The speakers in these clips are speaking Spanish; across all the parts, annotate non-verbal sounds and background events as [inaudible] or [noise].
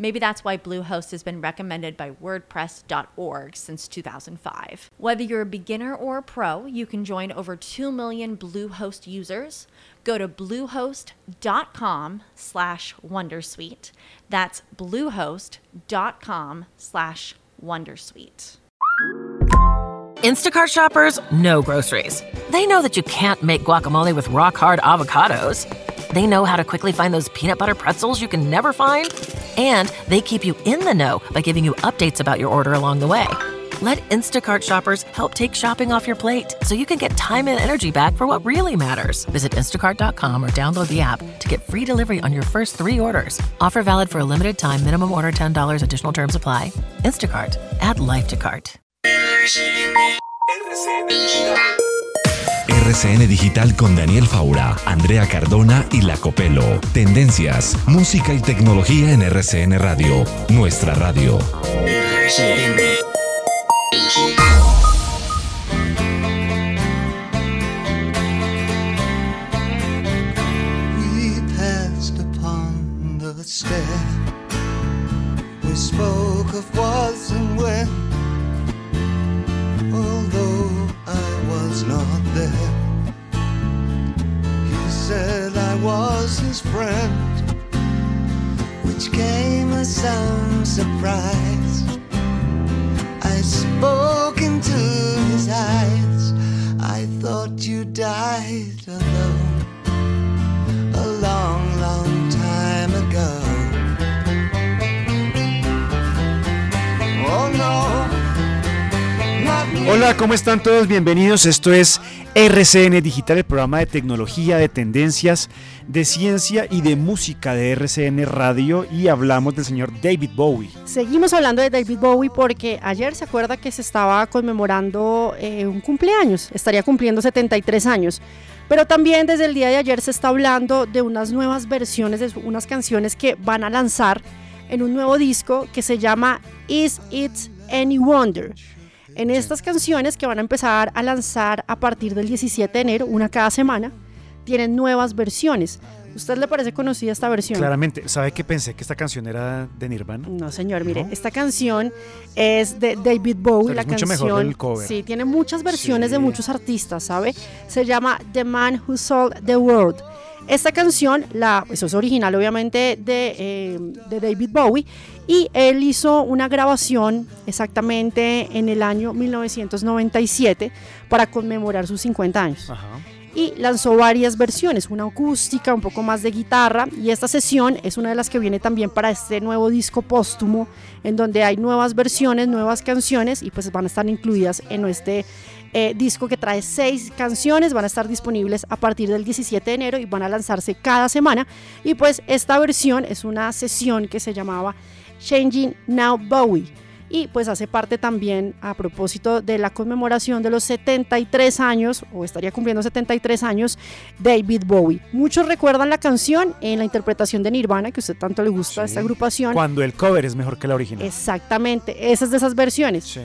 Maybe that's why Bluehost has been recommended by WordPress.org since 2005. Whether you're a beginner or a pro, you can join over 2 million Bluehost users. Go to bluehost.com slash Wondersuite. That's bluehost.com slash Wondersuite. Instacart shoppers know groceries. They know that you can't make guacamole with rock hard avocados. They know how to quickly find those peanut butter pretzels you can never find. And they keep you in the know by giving you updates about your order along the way. Let Instacart shoppers help take shopping off your plate so you can get time and energy back for what really matters. Visit instacart.com or download the app to get free delivery on your first three orders. Offer valid for a limited time, minimum order $10, additional terms apply. Instacart, add life to cart. RCN Digital con Daniel Faura, Andrea Cardona y La Copelo. Tendencias, música y tecnología en RCN Radio, nuestra radio. We spoke of was and. Was his friend, which came as some surprise. I spoke into his eyes. I thought you died Hola, ¿cómo están todos? Bienvenidos. Esto es RCN Digital, el programa de tecnología, de tendencias, de ciencia y de música de RCN Radio y hablamos del señor David Bowie. Seguimos hablando de David Bowie porque ayer se acuerda que se estaba conmemorando eh, un cumpleaños, estaría cumpliendo 73 años. Pero también desde el día de ayer se está hablando de unas nuevas versiones de unas canciones que van a lanzar en un nuevo disco que se llama Is It Any Wonder. En estas canciones que van a empezar a lanzar a partir del 17 de enero, una cada semana, tienen nuevas versiones. ¿Usted le parece conocida esta versión? Claramente, ¿sabe que pensé que esta canción era de Nirvana? No, señor, mire, ¿No? esta canción es de David Bowie, la es mucho canción. mejor del cover. Sí, tiene muchas versiones de muchos artistas, ¿sabe? Se llama The Man Who Sold the World. Esta canción, la, eso es original obviamente de, eh, de David Bowie, y él hizo una grabación exactamente en el año 1997 para conmemorar sus 50 años Ajá. y lanzó varias versiones, una acústica, un poco más de guitarra y esta sesión es una de las que viene también para este nuevo disco póstumo en donde hay nuevas versiones, nuevas canciones y pues van a estar incluidas en este eh, disco que trae seis canciones, van a estar disponibles a partir del 17 de enero y van a lanzarse cada semana y pues esta versión es una sesión que se llamaba Changing Now Bowie y pues hace parte también a propósito de la conmemoración de los 73 años o estaría cumpliendo 73 años David Bowie. Muchos recuerdan la canción en la interpretación de Nirvana que a usted tanto le gusta Sí. esta agrupación. Cuando el cover es mejor que la original. Exactamente, esa es de esas versiones. Sí.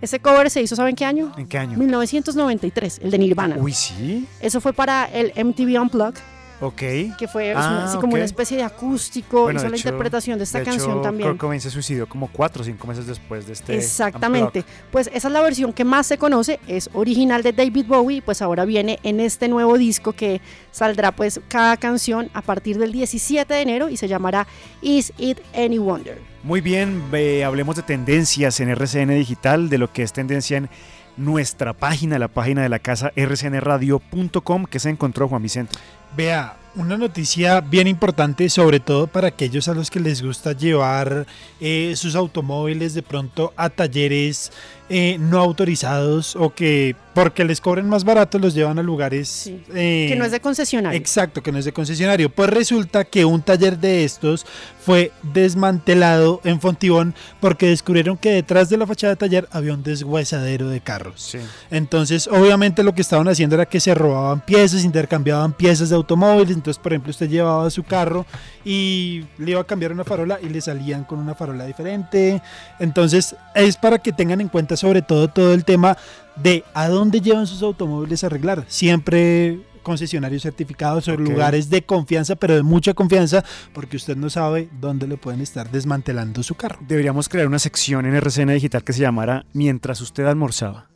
Ese cover se hizo, ¿saben qué año? ¿En qué año? 1993, el de Nirvana. Uy, sí. Eso fue para el MTV Unplugged, Ok. que fue Ah, una- así como una especie de acústico, Bueno, hizo de la hecho- interpretación de esta de canción hecho, también. Kurt Cobain se suicidó como cuatro o cinco meses después de este. Exactamente. Unplugged. Pues esa es la versión que más se conoce, es original de David Bowie, pues ahora viene en este nuevo disco que saldrá pues cada canción a partir del 17 de enero y se llamará Is It Any Wonder. Muy bien, eh, hablemos de tendencias en RCN Digital, de lo que es tendencia en nuestra página, la página de la casa rcnradio.com, que se encontró Juan Vicente. Vea, Una noticia bien importante, sobre todo para aquellos a los que les gusta llevar eh, sus automóviles de pronto a talleres eh, no autorizados o que porque les cobren más barato los llevan a lugares Sí. eh, que no es de concesionario. Exacto, que no es de concesionario. Pues resulta que un taller de estos fue desmantelado en Fontibón porque descubrieron que detrás de la fachada de taller había un deshuesadero de carros. Sí. Entonces, obviamente lo que estaban haciendo era que se robaban piezas, intercambiaban piezas de automóviles. Entonces, por ejemplo, usted llevaba su carro y le iba a cambiar una farola y le salían con una farola diferente. Entonces, es para que tengan en cuenta sobre todo todo el tema de a dónde llevan sus automóviles a arreglar. Siempre concesionarios certificados o lugares de confianza, pero de mucha confianza, porque usted no sabe dónde le pueden estar desmantelando su carro. Deberíamos crear una sección en RCN Digital que se llamara Mientras usted almorzaba.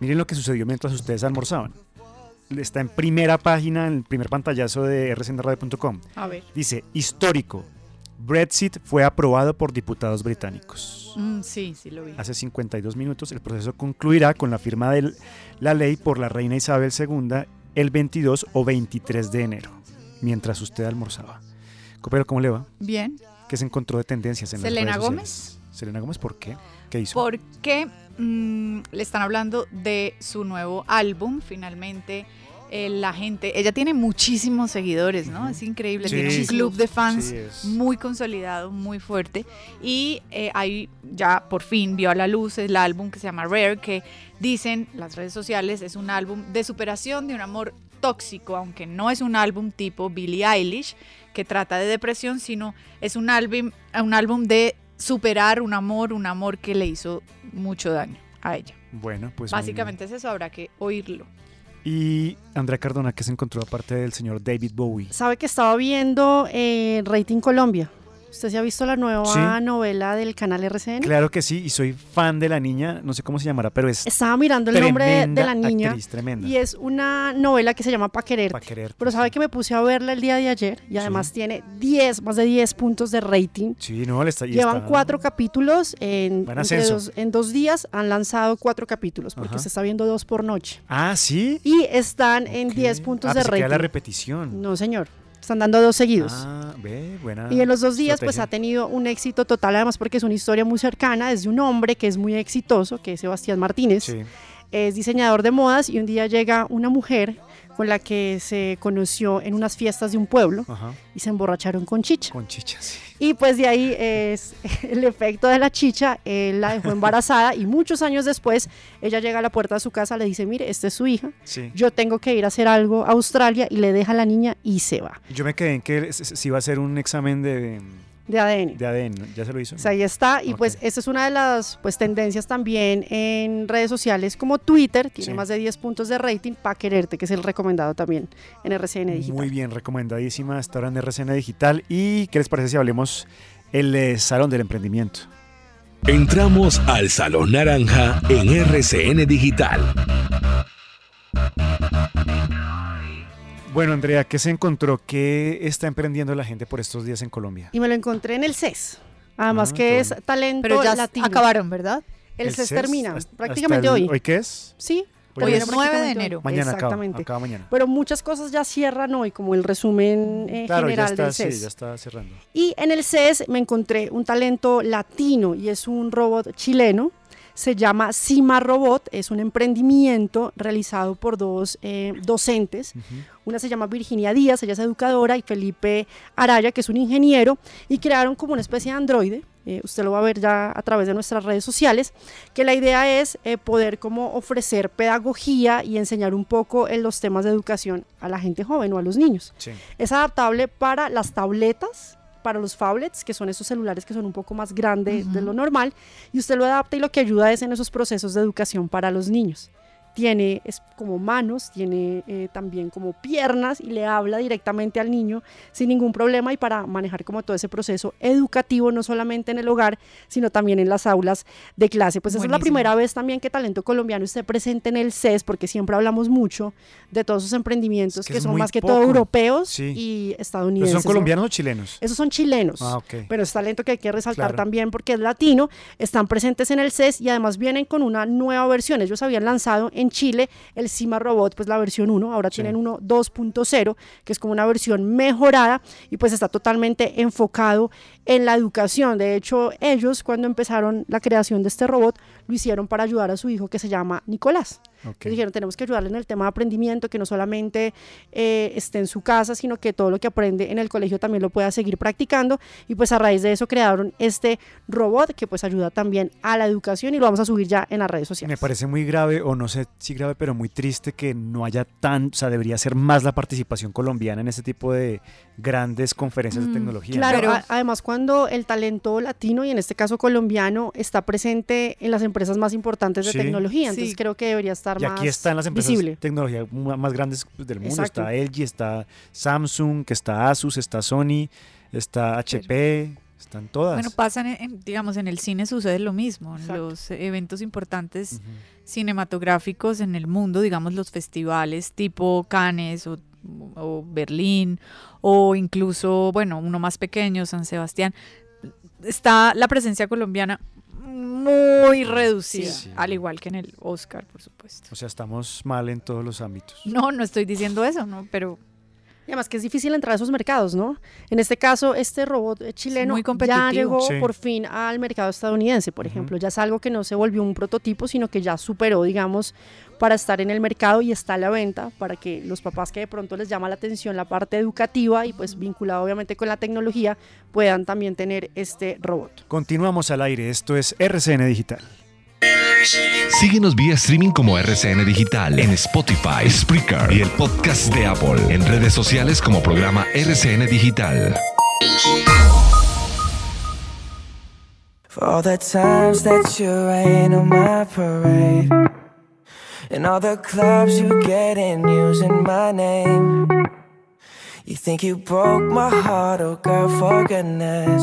Miren lo que sucedió mientras ustedes almorzaban. Está en primera página, en el primer pantallazo de rcnradio.com. A ver. Dice, histórico. Brexit fue aprobado por diputados británicos. Mm, sí, sí lo vi. Hace 52 minutos el proceso concluirá con la firma de la ley por la reina Isabel II el 22 o 23 de enero, mientras usted almorzaba. Copero, ¿cómo le va? Bien. ¿Qué se encontró de tendencias en Selena las redes Gómez. Selena Gómez, ¿por qué? ¿Qué hizo? Porque mm, le están hablando de su nuevo álbum, finalmente. Eh, la gente, ella tiene muchísimos seguidores, ¿no? Es increíble, Sí. tiene un club de fans Sí, muy consolidado, muy fuerte. Y eh, ahí ya por fin vio a la luz el álbum que se llama Rare, que dicen las redes sociales es un álbum de superación de un amor tóxico, aunque no es un álbum tipo Billie Eilish, que trata de depresión, sino es un álbum, un álbum de superar un amor, un amor que le hizo mucho daño a ella. Bueno, pues. Básicamente es eso, habrá que oírlo. Y Andrea Cardona, ¿qué se encontró aparte del señor David Bowie? ¿Sabe que estaba viendo eh, Rating Colombia? ¿Usted se ha visto la nueva Sí. novela del canal RCN? Claro que sí, y soy fan de la niña, no sé cómo se llamará, pero es Estaba mirando el nombre de, la niña actriz, tremenda. y es una novela que se llama Pa' quererte. Pa' quererte, Pero sabe sí. que me puse a verla el día de ayer y además tiene 10, más de 10 puntos de rating. Sí, no, le está, Llevan está- cuatro capítulos en, dos- en dos días han lanzado cuatro capítulos porque Ajá. se está viendo dos por noche Ah, sí. y están en Ok. 10 puntos ah, de era la rating. repetición. No, señor. Están dando dos seguidos. Ah, ve, buena. Y en los dos días pues ha tenido un éxito total, además porque es una historia muy cercana, es de un hombre que es muy exitoso, que es Sebastián Martínez, Sí. es diseñador de modas y un día llega una mujer con la que se conoció en unas fiestas de un pueblo Ajá. y se emborracharon con chicha. Con chicha, sí. Y pues de ahí es [laughs] el efecto de la chicha, él la dejó embarazada y muchos años después ella llega a la puerta de su casa, le dice, mire, esta es su hija, Sí. yo tengo que ir a hacer algo a Australia y le deja a la niña y se va, Yo me quedé en que si iba a hacer un examen de, de ADN. de ADN. ¿Ya se lo hizo? Pues ahí está, y pues esta es una de las pues tendencias también en redes sociales como Twitter, tiene Sí. más de 10 puntos de rating, para quererte, que es el recomendado también en RCN Digital. Muy bien, recomendadísima. Está ahora en RCN Digital. ¿Y qué les parece si hablemos el eh, Salón del Emprendimiento? Entramos al Salón Naranja en RCN Digital. Bueno, Andrea, ¿qué se encontró? ¿Qué está emprendiendo la gente por estos días en Colombia? Y me lo encontré en el CES, además Ah, que qué es bueno. talento Pero ya latino. acabaron, ¿verdad? El, CES, CES termina hasta- hasta prácticamente el- hoy. ¿Hoy qué es? Sí, Hoy Hoy es es 9 de enero. Mañana Exactamente. acaba mañana. Pero muchas cosas ya cierran hoy, como el resumen eh, Claro, ya general está, del sí, CES. ya está cerrando. Y en el CES me encontré un talento latino y es un robot chileno. Se llama Cima Robot, es un emprendimiento realizado por dos eh, docentes. Una se llama Virginia Díaz, ella es educadora, y Felipe Araya, que es un ingeniero, y crearon como una especie de androide. eh, usted lo va a ver ya a través de nuestras redes sociales, que la idea es eh, poder como ofrecer pedagogía y enseñar un poco en los temas de educación a la gente joven o a los niños. Sí. Es adaptable para las tabletas, para los phablets, que son esos celulares que son un poco más grandes de lo normal, y usted lo adapta y lo que ayuda es en esos procesos de educación para los niños. Tiene es como manos, tiene eh, también como piernas y le habla directamente al niño sin ningún problema y para manejar como todo ese proceso educativo, no solamente en el hogar, sino también en las aulas de clase. Pues esa es la primera vez también que Talento Colombiano esté presente en el CES, porque siempre hablamos mucho de todos esos emprendimientos Es que son más que poco. todo europeos Sí. y ¿Pero estadounidenses. son ¿no? colombianos o chilenos? Esos son chilenos. Ah. Pero es talento que hay que resaltar Claro. también porque es latino. Están presentes en el CES y además vienen con una nueva versión. Ellos habían lanzado en en Chile el Cima Robot, pues la versión 1, ahora Sí. tienen uno 2.0, que es como una versión mejorada y pues está totalmente enfocado en la educación. De hecho, ellos cuando empezaron la creación de este robot, lo hicieron para ayudar a su hijo que se llama Nicolás. Entonces dijeron, tenemos que ayudarle en el tema de aprendimiento, que no solamente eh, esté en su casa, sino que todo lo que aprende en el colegio también lo pueda seguir practicando. Y pues a raíz de eso crearon este robot que pues ayuda también a la educación y lo vamos a subir ya en las redes sociales. Me parece muy grave, o no sé si grave, pero muy triste que no haya tan, o sea, debería ser más la participación colombiana en este tipo de grandes conferencias de tecnología. ¿no? Claro, además cuando el talento latino y en este caso colombiano está presente en las empresas más importantes de Sí. tecnología, entonces Sí. creo que debería estar Y más aquí están las empresas visible. de tecnología más grandes del mundo. Exacto. Está LG, está Samsung, que está Asus, está Sony, está HP, están todas. Bueno, pasan, en- en- digamos, en el cine sucede lo mismo. En Exacto. los eventos importantes cinematográficos en el mundo, digamos los festivales tipo Cannes o, o Berlín o incluso, bueno, uno más pequeño, San Sebastián, está la presencia colombiana muy reducida, Sí. al igual que en el Oscar, por supuesto. O sea, estamos mal en todos los ámbitos. No, no estoy diciendo eso, ¿no? Pero Y además que es difícil entrar a esos mercados, ¿no? En este caso, este robot eh, chileno muy ya llegó Sí. por fin al mercado estadounidense, por ejemplo. Ya es algo que no se volvió un prototipo, sino que ya superó, digamos, para estar en el mercado y está a la venta para que los papás que de pronto les llama la atención la parte educativa y pues vinculado obviamente con la tecnología puedan también tener este robot. Continuamos al aire. Esto es RCN Digital. Síguenos vía streaming como RCN Digital en Spotify, Spreaker y el podcast de Apple. En redes sociales como programa RCN Digital. You think you broke my heart, oh girl, for goodness.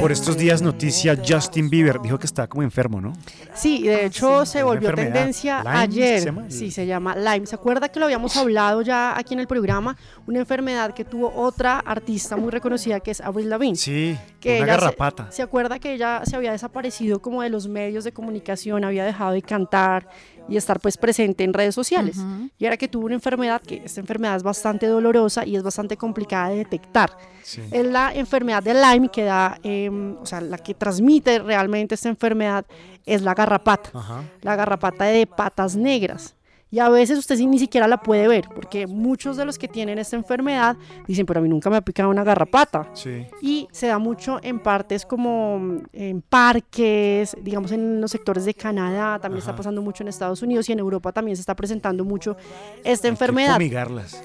Por estos días, noticia: Justin Bieber dijo que estaba como enfermo, ¿no? Sí, de hecho se Una volvió tendencia Lyme, ¿es que ayer. se llama? Sí, se llama Lyme. ¿Se acuerda que lo habíamos hablado ya aquí en el programa? Una enfermedad que tuvo otra artista muy reconocida que es Avril Lavigne. Sí, que una ella se- garrapata. Se, acuerda que ella se había desaparecido como de los medios de comunicación, había dejado de cantar y estar pues presente en redes sociales. Y era que tuvo una enfermedad, que esta enfermedad es bastante dolorosa y es bastante complicada de detectar. Sí. Es la enfermedad de Lyme que da, em, o sea, la que transmite realmente esta enfermedad es la garrapata Ajá. la garrapata de patas negras. Y a veces usted sí ni siquiera la puede ver, porque muchos de los que tienen esta enfermedad dicen, pero a mí nunca me ha picado una garrapata. Sí. Y se da mucho en partes como en parques, digamos en los sectores de Canadá, también está pasando mucho en Estados Unidos y en Europa también se está presentando mucho esta Hay que enfermedad. fumigarlas.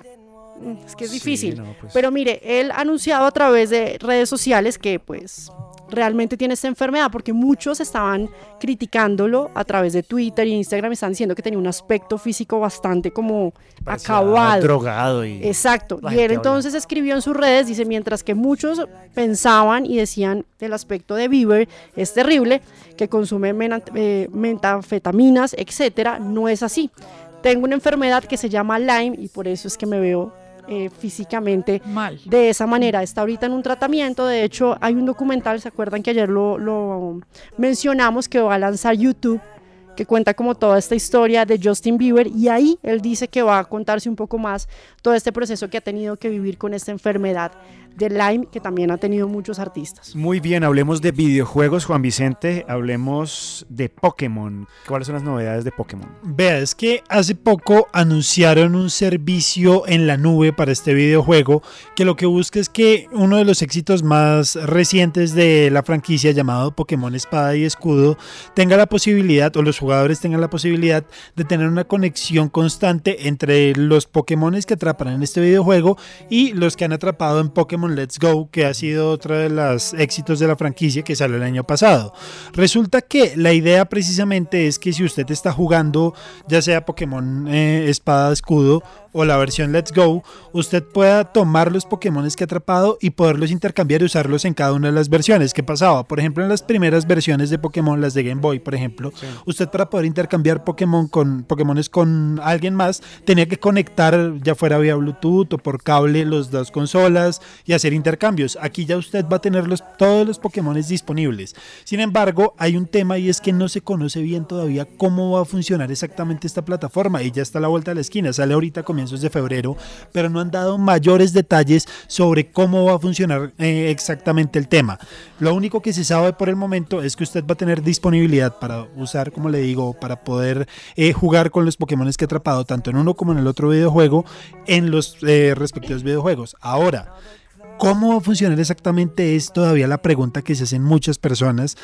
Mm, Es que es Sí, difícil. no, pues. Pero mire, él ha anunciado a través de redes sociales que pues realmente tiene esta enfermedad porque muchos estaban criticándolo a través de Twitter y Instagram, están diciendo que tenía un aspecto físico bastante como Parecía acabado. Drogado y. Exacto. Y él entonces escribió en sus redes, dice, mientras que muchos pensaban y decían el aspecto de Bieber es terrible, que consume eh, metafetaminas, etcétera, no es así. Tengo una enfermedad que se llama Lyme y por eso es que me veo eh, físicamente mal. de esa manera. Está ahorita en un tratamiento. De hecho, hay un documental, ¿se acuerdan que ayer lo, lo mencionamos, que va a lanzar YouTube? que cuenta como toda esta historia de Justin Bieber y ahí él dice que va a contarse un poco más todo este proceso que ha tenido que vivir con esta enfermedad de Lyme que también ha tenido muchos artistas. Muy bien, hablemos de videojuegos, Juan Vicente. Hablemos de Pokémon. ¿Cuáles son las novedades de Pokémon? Vea, es que hace poco anunciaron un servicio en la nube para este videojuego que lo que busca es que uno de los éxitos más recientes de la franquicia llamado Pokémon Espada y Escudo tenga la posibilidad, o los jugadores tengan la posibilidad de tener una conexión constante entre los Pokémon que atrapan en este videojuego y los que han atrapado en Pokémon Let's Go, que ha sido otro de los éxitos de la franquicia que salió el año pasado. Resulta que la idea precisamente es que si usted está jugando ya sea Pokémon eh, Espada Escudo o la versión Let's Go, usted pueda tomar los Pokémon que ha atrapado y poderlos intercambiar y usarlos en cada una de las versiones. ¿Qué pasaba? Por ejemplo, en las primeras versiones de Pokémon, las de Game Boy, por ejemplo, usted para poder intercambiar Pokémon con Pokémones con alguien más, tenía que conectar ya fuera vía Bluetooth o por cable los dos consolas y hacer intercambios. Aquí ya usted va a tener los, todos los Pokémon disponibles. Sin embargo, hay un tema y es que no se conoce bien todavía cómo va a funcionar exactamente esta plataforma y ya está a la vuelta de la esquina. Sale ahorita comienzos de febrero, pero no han dado mayores detalles sobre cómo va a funcionar eh, exactamente el tema. Lo único que se sabe por el momento es que usted va a tener disponibilidad para usar, como le digo, para poder eh, jugar con los Pokémon que ha atrapado tanto en uno como en el otro videojuego en los eh, respectivos videojuegos. Ahora, ¿Cómo va a funcionar exactamente? Es todavía la pregunta que se hacen muchas personas.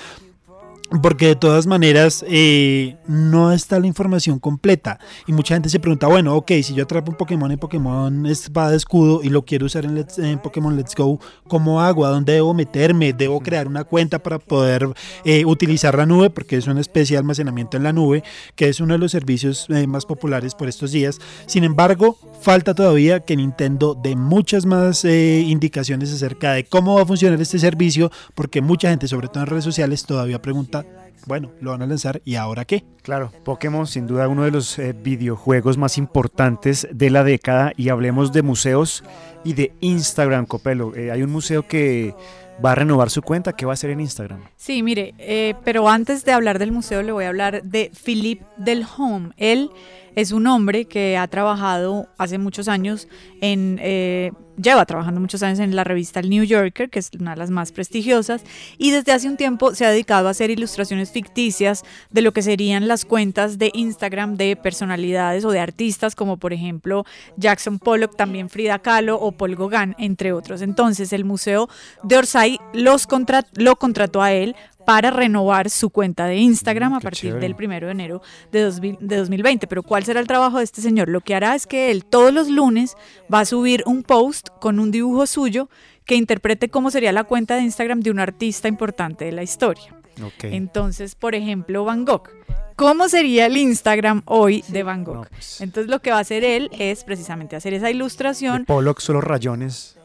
Porque de todas maneras eh, no está la información completa. Y mucha gente se pregunta, bueno, ok, si yo atrapo un Pokémon en Pokémon Espada Escudo y lo quiero usar en, en, Pokémon Let's Go, ¿cómo hago? ¿A dónde debo meterme? ¿Debo crear una cuenta para poder eh, utilizar la nube? Porque es una especie de almacenamiento en la nube, que es uno de los servicios eh, más populares por estos días. Sin embargo, falta todavía que Nintendo dé muchas más indicaciones acerca de cómo va a funcionar este servicio, porque mucha gente, sobre todo en redes sociales, todavía pregunta bueno, lo van a lanzar y ahora qué. Claro, Pokémon sin duda uno de los eh, videojuegos más importantes de la década y hablemos de museos y de Instagram, Copelo. Eh, hay un museo que va a renovar su cuenta, ¿qué va a hacer en Instagram? Sí, mire, eh, pero antes de hablar del museo le voy a hablar de Philippe Delhomme. Él es un hombre que ha trabajado hace muchos años en, eh, lleva trabajando muchos años en la revista El New Yorker, que es una de las más prestigiosas, y desde hace un tiempo se ha dedicado a hacer ilustraciones ficticias de lo que serían las cuentas de Instagram de personalidades o de artistas, como por ejemplo Jackson Pollock, también Frida Kahlo o Paul Gauguin, entre otros. Entonces el Museo de Orsay los lo contrató a él para renovar su cuenta de Instagram mm, a partir del primero de enero de, 2020. Pero ¿cuál será el trabajo de este señor? Lo que hará es que él todos los lunes va a subir un post con un dibujo suyo que interprete cómo sería la cuenta de Instagram de un artista importante de la historia. Entonces, por ejemplo, Van Gogh. ¿Cómo sería el Instagram hoy de Van Gogh? Pues. Entonces, lo que va a hacer él es precisamente hacer esa ilustración. Pollock solo rayones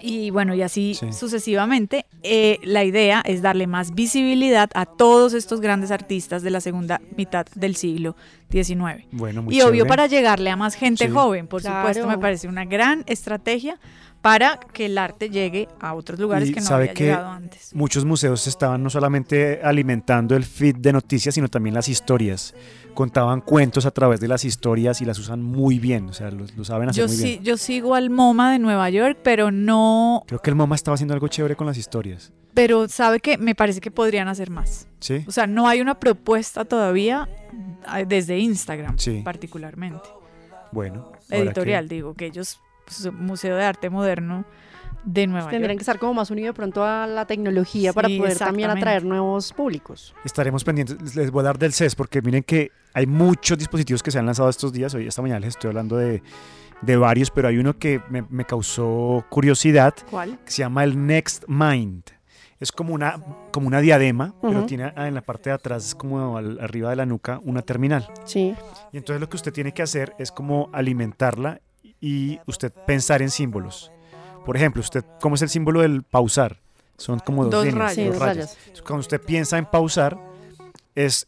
y bueno, y así sucesivamente. Eh, la idea es darle más visibilidad a todos estos grandes artistas de la segunda mitad del siglo XIX. Bueno, y obvio para llegarle a más gente joven, por supuesto, me parece una gran estrategia para que el arte llegue a otros lugares que no había llegado antes. Muchos museos estaban no solamente alimentando el feed de noticias, sino también las historias contaban cuentos a través de las historias y las usan muy bien, o sea, lo, saben hacer yo muy bien. Yo sigo al MoMA de Nueva York, pero no... Creo que el MoMA estaba haciendo algo chévere con las historias. Pero sabe que me parece que podrían hacer más. Sí. O sea, no hay una propuesta todavía eh, desde Instagram, particularmente. Bueno. Editorial, digo, que ellos, Museo de Arte Moderno de Nueva Tendrían que estar como más unidos pronto a la tecnología para poder también atraer nuevos públicos. Estaremos pendientes. Les voy a dar del CES porque miren que hay muchos dispositivos que se han lanzado estos días. Hoy, esta mañana les estoy hablando de, de varios, pero hay uno que me, me, causó curiosidad. ¿Cuál? Que se llama el Next Mind. Es como una, como una diadema, pero tiene en la parte de atrás, es como arriba de la nuca, una terminal. Sí. Y entonces lo que usted tiene que hacer es como alimentarla y usted pensar en símbolos. Por ejemplo, usted, ¿cómo es el símbolo del pausar? Son como dos, rayas. Cuando usted piensa en pausar, es,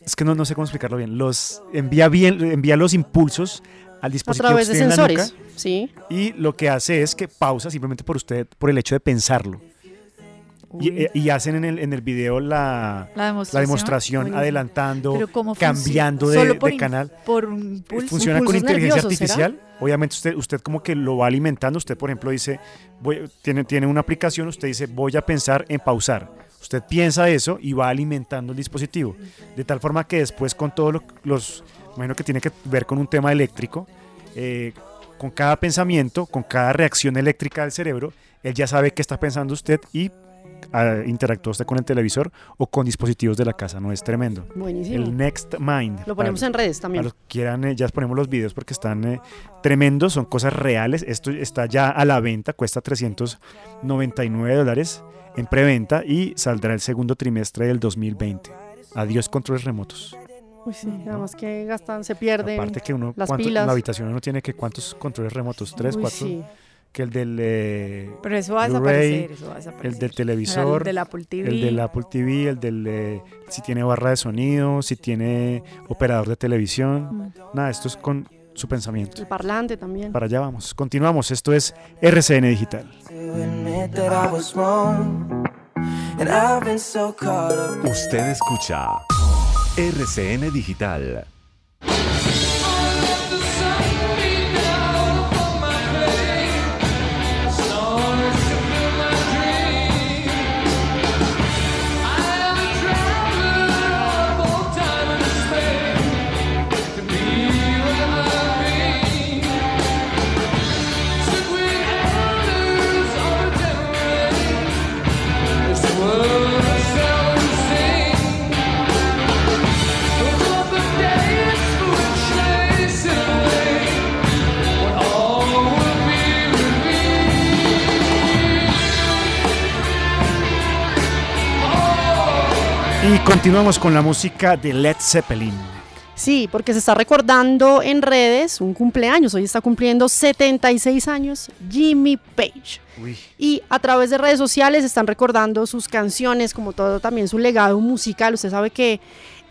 es que no, no sé cómo explicarlo bien. Los envía bien, envía los impulsos al dispositivo a través de sensores, sí. Y lo que hace es que pausa simplemente por usted, por el hecho de pensarlo. Y, y, hacen en el, en el video la, la demostración, adelantando, cambiando de, de, canal. Por un pulso, Funciona con inteligencia artificial. Obviamente usted, usted como que lo va alimentando. Usted, por ejemplo, dice, voy, tiene, tiene una aplicación, usted dice, voy a pensar en pausar. Usted piensa eso y va alimentando el dispositivo. De tal forma que después con todos los, imagino que tiene que ver con un tema eléctrico, eh, con cada pensamiento, con cada reacción eléctrica del cerebro, él ya sabe qué está pensando usted y interactúa usted con el televisor o con dispositivos de la casa, ¿no? Es tremendo. Buenísimo. El Next Mind. Lo ponemos en redes a también. los que quieran, eh, ya ponemos los videos porque están eh, tremendos, son cosas reales. Esto está ya a la venta, cuesta 399 dólares en preventa y saldrá el segundo trimestre del 2020. Adiós controles remotos. Uy, sí, además que gastan, se pierden. Aparte que uno, las ¿cuánto- en pilas. la habitación uno tiene que cuántos controles remotos, tres, Uy, cuatro, sí. Que el del eh, Pero eso va a Blu-ray, desaparecer, eso va a desaparecer. el del televisor, El del Apple TV. el del Apple TV, el del eh, si tiene barra de sonido, si tiene operador de televisión. Nada, esto es con su pensamiento. El parlante también. Para allá vamos. Continuamos. Esto es RCN Digital. Usted escucha RCN Digital. Y continuamos con la música de Led Zeppelin. Sí, porque se está recordando en redes un cumpleaños. Hoy está cumpliendo 76 años Jimmy Page. Uy. Y a través de redes sociales están recordando sus canciones, como todo también su legado musical. Usted sabe que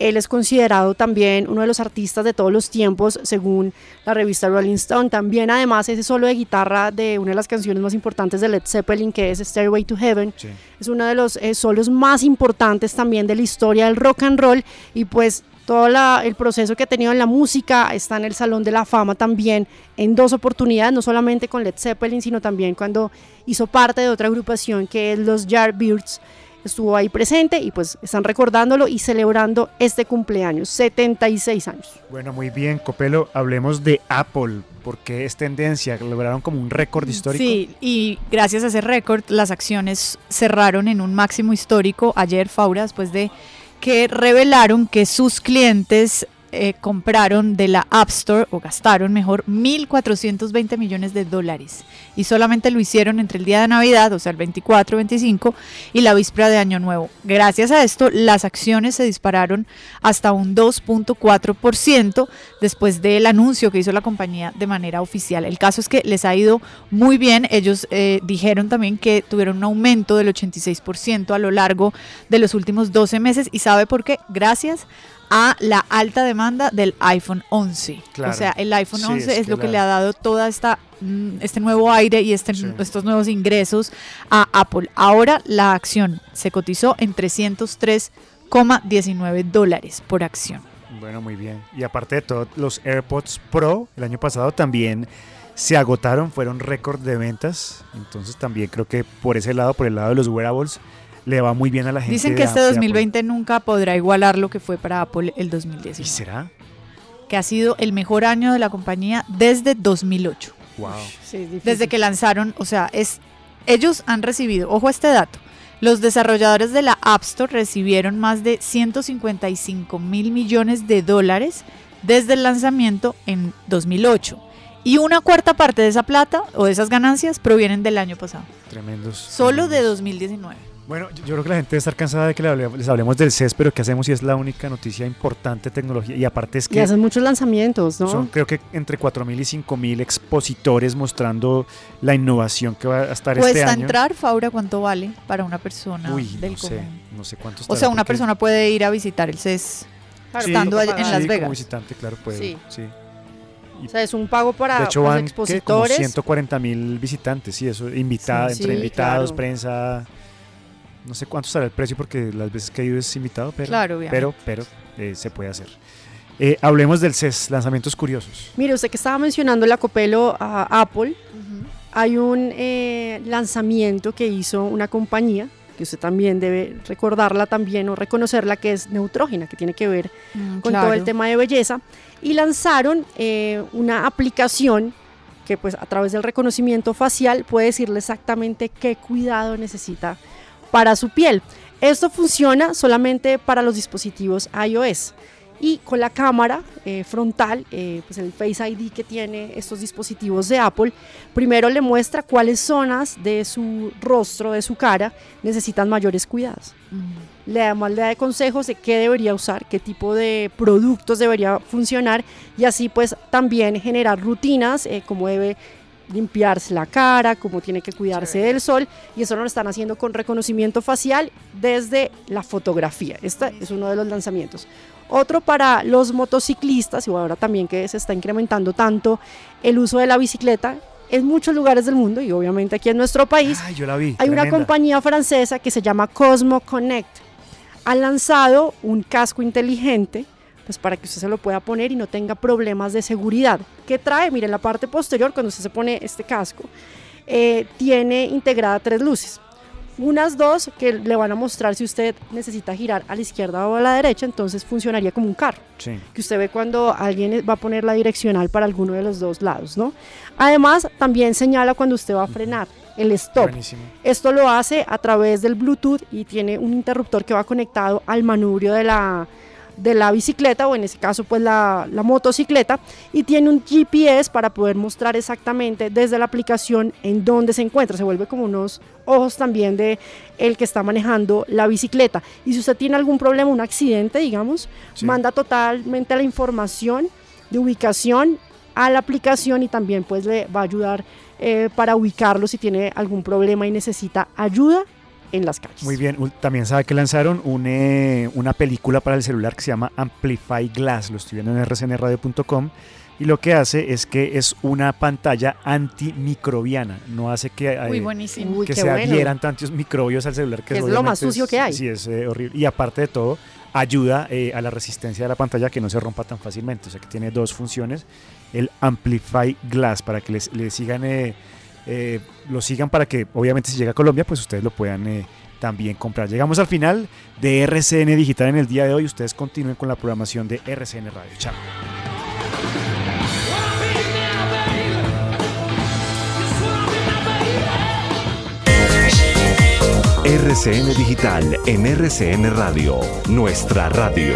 él es considerado también uno de los artistas de todos los tiempos, según la revista Rolling Stone. También, además, ese solo de guitarra de una de las canciones más importantes de Led Zeppelin, que es Stairway to Heaven, Sí. es uno de los eh, solos más importantes también de la historia del rock and roll. Y pues todo la- el proceso que ha tenido en la música está en el Salón de la Fama también en dos oportunidades, no solamente con Led Zeppelin, sino también cuando hizo parte de otra agrupación que es los Yardbirds. Estuvo ahí presente y pues están recordándolo y celebrando este cumpleaños, 76 años. Bueno, muy bien, Copelo. Hablemos de Apple, porque es tendencia. Lograron como un récord histórico. Sí, y gracias a ese récord, las acciones cerraron en un máximo histórico ayer, Faura, después de que revelaron que sus clientes eh, compraron de la App Store, o gastaron mejor, 1.420 millones de dólares. Y solamente lo hicieron entre el día de Navidad, o sea, el 24, 25, y la víspera de Año Nuevo. Gracias a esto, las acciones se dispararon hasta un 2.4% después del anuncio que hizo la compañía de manera oficial. El caso es que les ha ido muy bien. Ellos eh, dijeron también que tuvieron un aumento del 86% a lo largo de los últimos 12 meses. ¿Y sabe por qué? Gracias a la alta demanda del iPhone 11. Claro. O sea, el iPhone Sí, 11 es es, que lo que la- le ha dado toda esta mm, este nuevo aire y este, Sí. estos nuevos ingresos a Apple. Ahora la acción se cotizó en 303,19 dólares por acción. Bueno, muy bien. Y aparte de todo, los AirPods Pro el año pasado también se agotaron, fueron récord de ventas. Entonces también creo que por ese lado, por el lado de los wearables, le va muy bien a la gente. Dicen de que este de Apple. 2020 nunca podrá igualar lo que fue para Apple el ¿Y 2019, será? que ha sido el mejor año de la compañía desde 2008. Wow. Sí. Desde que lanzaron, o sea, es ellos han recibido, ojo a este dato, los desarrolladores de la App Store recibieron más de 155 mil millones de dólares desde el lanzamiento en 2008. Y una cuarta parte de esa plata o de esas ganancias provienen del año pasado, Tremendos. solo de tremendos. 2019. Bueno, yo yo creo que la gente debe estar cansada de que les hablemos del CES, pero ¿qué hacemos si es la única noticia importante de tecnología? Y aparte es Y que hacen muchos lanzamientos, ¿no? son creo que entre 4.000 y 5.000 expositores mostrando la innovación que va a estar este Cuesta año. entrar, Faura, ¿cuánto vale para una persona Uy, del no sé, común? no sé cuánto O sea, una porque- persona puede ir a visitar el CES Claro, Sí, estando allá pagar. en Las sí, Vegas. como visitante, claro, puede. Sí. Sí. O sea, es un pago para de hecho los van ¿qué? como expositores. 140 mil visitantes, sí, eso, invitada, Sí, entre sí, invitados, claro. prensa. No sé cuánto estará el precio porque las veces que he ido es invitado, pero, Claro, pero, pero eh, se puede hacer. Eh, hablemos del CES, lanzamientos curiosos. Mire, usted que estaba mencionando el acopelo a Apple, hay un eh, lanzamiento que hizo una compañía, que usted también debe recordarla también o reconocerla, que es Neutrógena, que tiene que ver Mm, con todo el claro. tema de belleza. Y lanzaron eh, una aplicación que pues a través del reconocimiento facial puede decirle exactamente qué cuidado necesita para su piel. Esto funciona solamente para los dispositivos iOS y con la cámara eh, frontal, eh, pues el Face ID que tiene estos dispositivos de Apple, primero le muestra cuáles zonas de su rostro, de su cara, necesitan mayores cuidados. Le además le da consejos de qué debería usar, qué tipo de productos debería funcionar y así pues también generar rutinas, eh, como debe limpiarse la cara, cómo tiene que cuidarse del sol y eso lo están haciendo con reconocimiento facial desde la fotografía. Este es uno de los lanzamientos. Otro para los motociclistas, y ahora también que se está incrementando tanto el uso de la bicicleta en muchos lugares del mundo y obviamente aquí en nuestro país. Ay, yo la vi. Hay una compañía francesa que se llama Cosmo Connect. Ha lanzado un casco inteligente pues para que usted se lo pueda poner y no tenga problemas de seguridad. ¿Qué trae? Mire, en la parte posterior, cuando usted se pone este casco, eh, tiene integrada tres luces. Unas dos que le van a mostrar si usted necesita girar a la izquierda o a la derecha, entonces funcionaría como un carro Sí. que usted ve cuando alguien va a poner la direccional para alguno de los dos lados, ¿no? Además, también señala cuando usted va a frenar, el stop. Buenísimo. Esto lo hace a través del Bluetooth y tiene un interruptor que va conectado al manubrio de la, de la bicicleta o en este caso pues la, la motocicleta y tiene un GPS para poder mostrar exactamente desde la aplicación en dónde se encuentra. Se vuelve como unos ojos también de el que está manejando la bicicleta. Y si usted tiene algún problema, un accidente, digamos, Sí. manda totalmente la información de ubicación a la aplicación y también pues le va a ayudar eh, para ubicarlo si tiene algún problema y necesita ayuda en las calles. Muy bien, también sabe que lanzaron un, eh, una película para el celular que se llama Amplify Glass, lo estoy viendo en rcnradio.com y lo que hace es que es una pantalla antimicrobiana, no hace que, eh, Uy, que se bueno. adhieran tantos microbios al celular que Es lo más sucio que hay. Sí, es eh, horrible. Y aparte de todo, ayuda eh, a la resistencia de la pantalla que no se rompa tan fácilmente. O sea que tiene dos funciones. El Amplify Glass para que les, les sigan, eh, lo sigan para que obviamente si llega a Colombia, pues ustedes lo puedan eh, también comprar. Llegamos al final de RCN Digital en el día de hoy. Ustedes continúen con la programación de RCN Radio. Chao. RCN Digital en RCN Radio, nuestra radio.